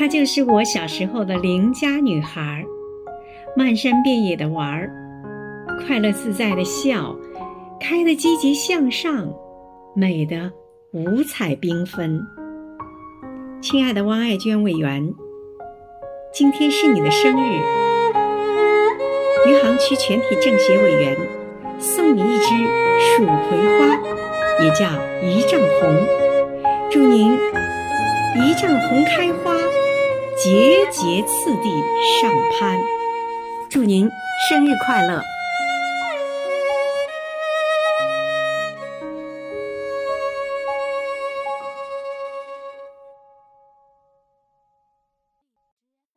她就是我小时候的邻家女孩，漫山遍野的玩儿，快乐自在的笑，开的积极向上，美的五彩缤纷。亲爱的汪爱娟委员，今天是你的生日，余杭区全体政协委员送你一支蜀葵花，也叫一丈红，祝您一丈红开花，节节次第上攀，祝您生日快乐！